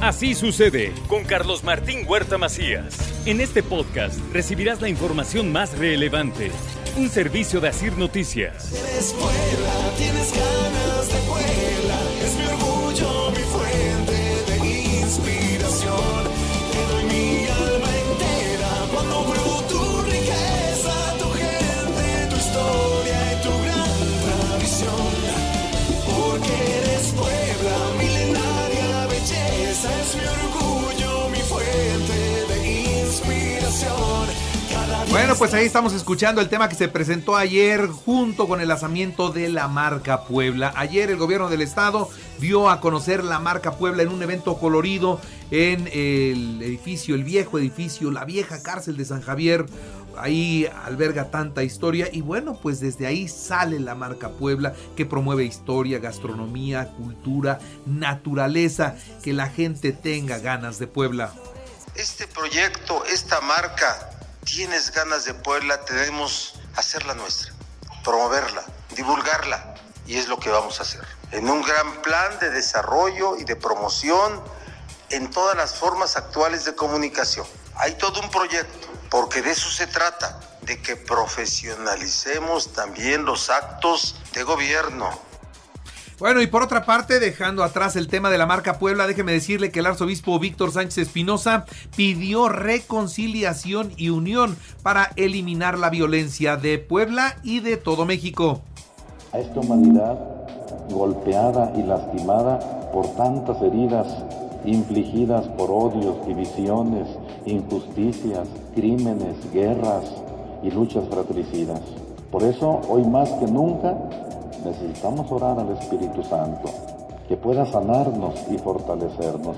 Así sucede con Carlos Martín Huerta Macías. En este podcast recibirás la información más relevante. Un servicio de Asir Noticias. Puebla, tienes ganas de Bueno, pues ahí estamos escuchando el tema que se presentó ayer junto con el lanzamiento de la marca Puebla. Ayer el gobierno del estado dio a conocer la marca Puebla en un evento colorido en el edificio, el viejo edificio, la vieja cárcel de San Javier. Ahí alberga tanta historia y bueno, pues desde ahí sale la marca Puebla que promueve historia, gastronomía, cultura, naturaleza, que la gente tenga ganas de Puebla. este proyecto, esta marca, tienes ganas de Puebla, tenemos hacerla nuestra, promoverla, divulgarla, y es lo que vamos a hacer. En un gran plan de desarrollo y de promoción en todas las formas actuales de comunicación. Hay todo un proyecto, porque de eso se trata, de que profesionalicemos también los actos de gobierno, Bueno, y por otra parte, dejando atrás el tema de la marca Puebla, déjeme decirle que el arzobispo Víctor Sánchez Espinosa pidió reconciliación y unión para eliminar la violencia de Puebla y de todo México. a esta humanidad golpeada y lastimada por tantas heridas infligidas por odios, divisiones, injusticias, crímenes, guerras y luchas fratricidas. Por eso, hoy más que nunca, necesitamos orar al Espíritu Santo, que pueda sanarnos y fortalecernos.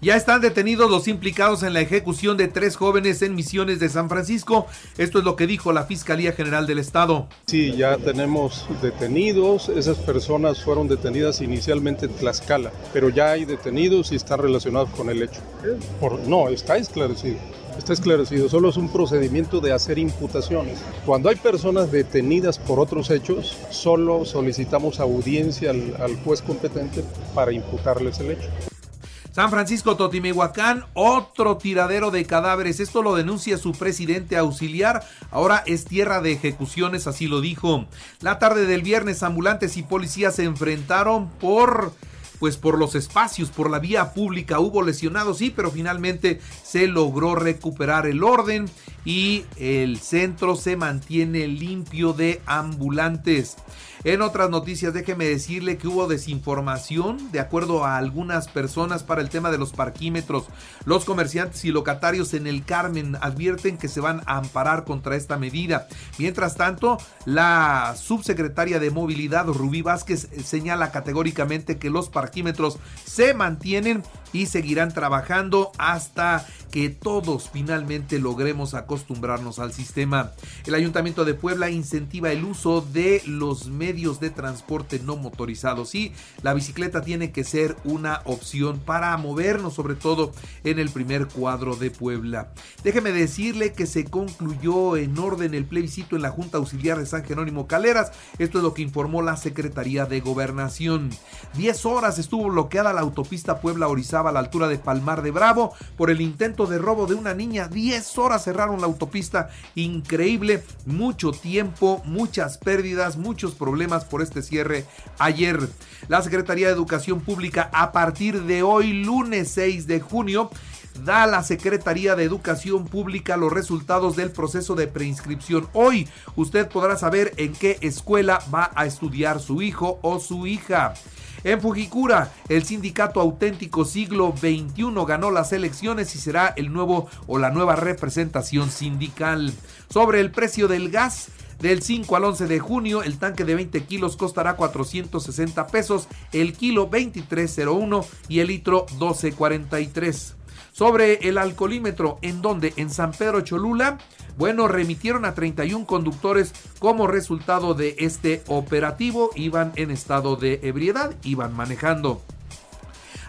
Ya están detenidos los implicados en la ejecución de tres jóvenes en misiones de San Francisco. Esto es lo que dijo la Fiscalía General del Estado. Sí, ya tenemos detenidos. Esas personas fueron detenidas inicialmente en Tlaxcala, pero ya hay detenidos y están relacionados con el hecho. Por- no, está esclarecido. Está esclarecido, solo es un procedimiento de hacer imputaciones. Cuando hay personas detenidas por otros hechos, solo solicitamos audiencia al, juez competente para imputarles el hecho. San Francisco Totimihuacán, otro tiradero de cadáveres. Esto lo denuncia su presidente auxiliar. Ahora es tierra de ejecuciones, así lo dijo. La tarde del viernes, ambulantes y policías se enfrentaron por pues por los espacios, por la vía pública. Hubo lesionados, sí, pero finalmente se logró recuperar el orden y el centro se mantiene limpio de ambulantes. En otras noticias, déjeme decirle que hubo desinformación de acuerdo a algunas personas para el tema de los parquímetros. Los comerciantes y locatarios en el Carmen advierten que se van a amparar contra esta medida. Mientras tanto, la subsecretaria de Movilidad, Rubí Vázquez, señala categóricamente que los parquímetros se mantienen y seguirán trabajando hasta que todos finalmente logremos acostumbrarnos al sistema. El Ayuntamiento de Puebla incentiva el uso de los medios de transporte no motorizados. Sí, la bicicleta tiene que ser una opción para movernos, sobre todo en el primer cuadro de Puebla. Déjeme decirle que se concluyó en orden el plebiscito en la Junta Auxiliar de San Jerónimo Caleras. Esto es lo que informó la Secretaría de Gobernación. 10 horas estuvo bloqueada la autopista Puebla-Orizaba a la altura de Palmar de Bravo por el intento de robo de una niña. 10 horas cerraron la autopista. Increíble. Mucho tiempo, muchas pérdidas, muchos problemas por este cierre ayer. La Secretaría de Educación Pública a partir de hoy, lunes 6 de junio, da a la Secretaría de Educación Pública los resultados del proceso de preinscripción. Hoy usted podrá saber en qué escuela va a estudiar su hijo o su hija. En Fujikura, el sindicato auténtico siglo XXI ganó las elecciones y será el nuevo o la nueva representación sindical. Sobre el precio del gas, Del 5 al 11 de junio, el tanque de 20 kilos costará 460 pesos, el kilo 23.01 y el litro 12.43. Sobre el alcoholímetro, en donde en San Pedro Cholula, bueno, remitieron a 31 conductores como resultado de este operativo, iban en estado de ebriedad, iban manejando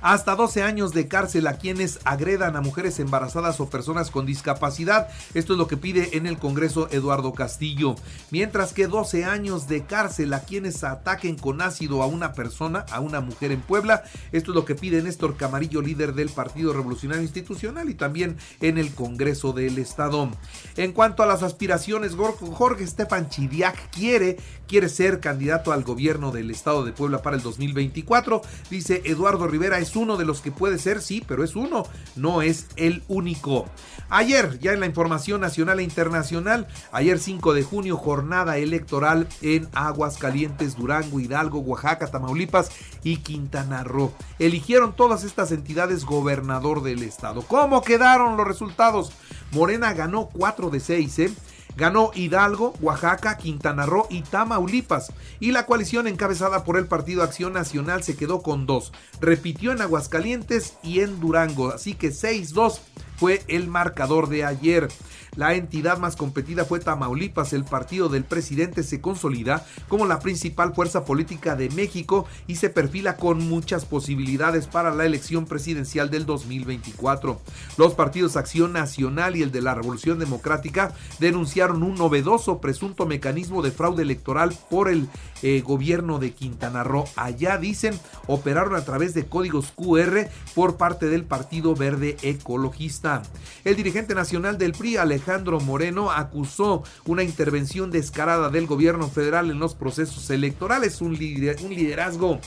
hasta 12 años de cárcel a quienes agredan a mujeres embarazadas o personas con discapacidad. Esto es lo que pide en el Congreso Eduardo Castillo. Mientras que 12 años de cárcel a quienes ataquen con ácido a una persona, a una mujer en Puebla. Esto es lo que pide Néstor Camarillo, líder del Partido Revolucionario Institucional y también en el Congreso del Estado. En cuanto a las aspiraciones, Jorge Estefan Chidiac quiere, quiere ser candidato al gobierno del Estado de Puebla para el 2024. Dice Eduardo Rivera, uno de los que puede ser, sí, pero es uno, no es el único. Ayer, ya en la información nacional e internacional, ayer 5 de junio, jornada electoral en Aguascalientes, Durango, Hidalgo, Oaxaca, Tamaulipas y Quintana Roo. Eligieron todas estas entidades gobernador del estado. ¿Cómo quedaron los resultados? Morena ganó 4 de 6, ¿eh? Ganó Hidalgo, Oaxaca, Quintana Roo y Tamaulipas. Y la coalición encabezada por el Partido Acción Nacional se quedó con dos. Repitió en Aguascalientes y en Durango. Así que 6-2 fue el marcador de ayer. La entidad más competida fue Tamaulipas. El partido del presidente se consolida como la principal fuerza política de México y se perfila con muchas posibilidades para la elección presidencial del 2024. Los partidos Acción Nacional y el de la Revolución Democrática denunciaron un novedoso presunto mecanismo de fraude electoral por el eh, gobierno de Quintana Roo. Allá dicen operaron a través de códigos QR por parte del Partido Verde Ecologista. El dirigente nacional del PRI, Alejandro Moreno, acusó una intervención descarada del gobierno federal en los procesos electorales, un, liderazgo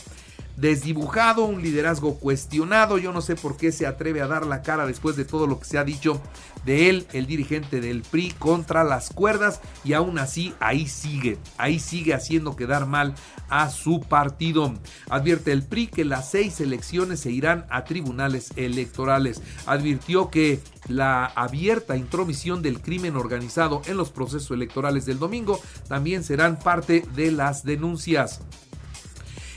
desdibujado, un liderazgo cuestionado. Yo no sé por qué se atreve a dar la cara después de todo lo que se ha dicho de él, el dirigente del PRI, contra las cuerdas y aún así ahí sigue, ahí sigue haciendo quedar mal a su partido. Advierte el PRI que las seis elecciones se irán a tribunales electorales. Advirtió que la abierta intromisión del crimen organizado en los procesos electorales del domingo también serán parte de las denuncias.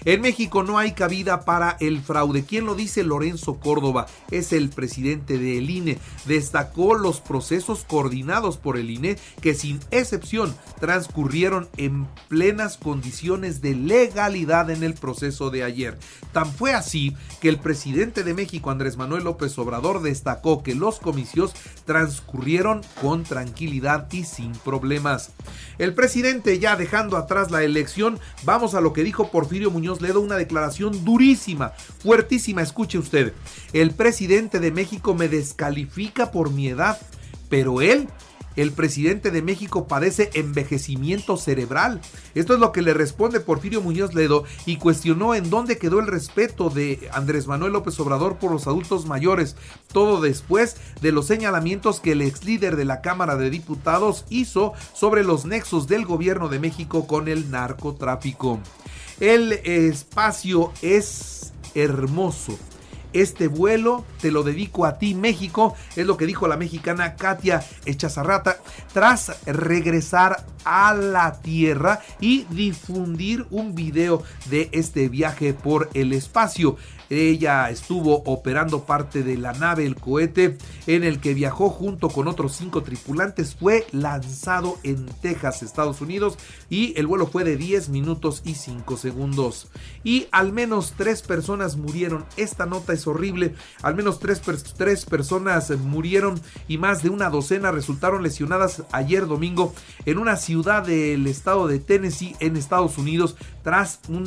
En México no hay cabida para el fraude. ¿Quién lo dice? Lorenzo Córdoba es el presidente del INE. Destacó los procesos coordinados por el INE que sin excepción transcurrieron en plenas condiciones de legalidad en el proceso de ayer. Tan fue así que el presidente de México, Andrés Manuel López Obrador, destacó que los comicios transcurrieron con tranquilidad y sin problemas. El presidente ya dejando atrás la elección, vamos a lo que dijo Porfirio Muñoz le Ledo una declaración durísima, fuertísima. Escuche usted, el presidente de México me descalifica por mi edad, pero él el presidente de México padece envejecimiento cerebral. Esto es lo que le responde Porfirio Muñoz Ledo y cuestionó en dónde quedó el respeto de Andrés Manuel López Obrador por los adultos mayores. Todo después de los señalamientos que el ex líder de la Cámara de Diputados hizo sobre los nexos del gobierno de México con el narcotráfico. El espacio es hermoso. Este vuelo te lo dedico a ti, México, es lo que dijo la mexicana Katia Echazarrata tras regresar a la Tierra y difundir un video de este viaje por el espacio. Ella estuvo operando parte de la nave, el cohete, en el que viajó junto con otros cinco tripulantes. Fue lanzado en Texas, Estados Unidos, y el vuelo fue de 10 minutos y 5 segundos. Y al menos tres personas murieron. Esta nota es horrible. Al menos tres, tres personas murieron y más de una docena resultaron lesionadas ayer domingo en una ciudad del estado de Tennessee, en Estados Unidos, tras un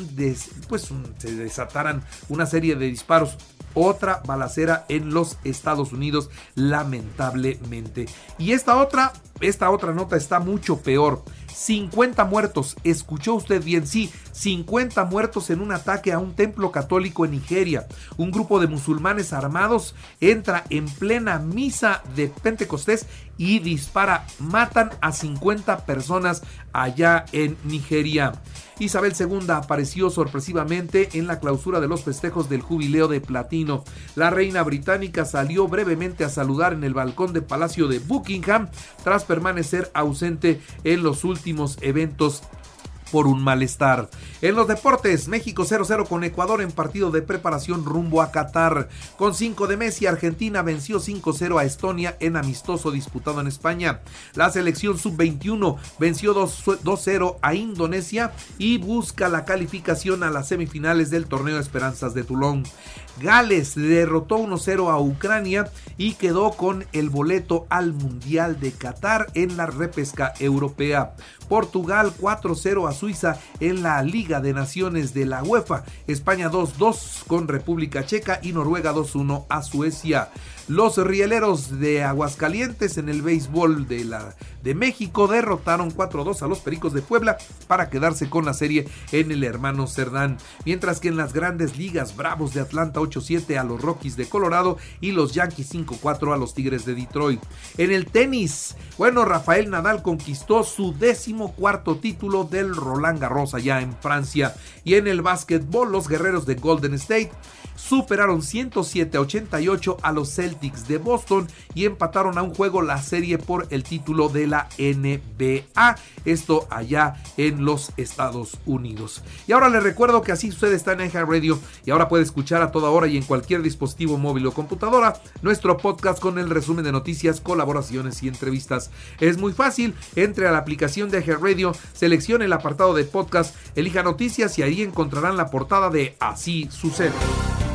pues se desataran una serie de disparos. Otra balacera en los Estados Unidos, lamentablemente. Y esta otra, esta otra nota está mucho peor. 50 muertos, escuchó usted bien, sí, 50 muertos en un ataque a un templo católico en Nigeria. Un grupo de musulmanes armados entra en plena misa de Pentecostés y dispara, matan a 50 personas allá en Nigeria. Isabel II apareció sorpresivamente en la clausura de los festejos del jubileo de platino. La reina británica salió brevemente a saludar en el balcón de Palacio de Buckingham tras permanecer ausente en los últimos eventos por un malestar. En los deportes, México 0-0 con Ecuador en partido de preparación rumbo a Qatar. Con 5 de Messi, Argentina venció 5-0 a Estonia en amistoso disputado en España. La selección sub-21 venció 2-0 a Indonesia y busca la calificación a las semifinales del torneo Esperanzas de Toulon. Gales derrotó 1-0 a Ucrania y quedó con el boleto al Mundial de Qatar en la repesca europea. Portugal 4-0 a Suiza en la Liga de Naciones de la UEFA. España 2-2 con República Checa y Noruega 2-1 a Suecia. Los rieleros de Aguascalientes en el béisbol de, la, de México derrotaron 4-2 a los Pericos de Puebla para quedarse con la serie en el hermano Cerdán. Mientras que en las grandes ligas, Bravos de Atlanta 8-7 a los Rockies de Colorado y los Yankees 5-4 a los Tigres de Detroit. En el tenis, bueno, Rafael Nadal conquistó su décimo cuarto título del Roland Garros allá en Francia. Y en el básquetbol, los guerreros de Golden State superaron 107 a 88 a los Celtics de Boston y empataron a un juego la serie por el título de la NBA. Esto allá en los Estados Unidos. Y ahora les recuerdo que así sucede está en Radio y ahora puede escuchar a toda hora y en cualquier dispositivo móvil o computadora nuestro podcast con el resumen de noticias, colaboraciones y entrevistas. Es muy fácil, entre a la aplicación de Radio, seleccione el apartado de podcast, elija noticias y ahí encontrarán la portada de Así sucede.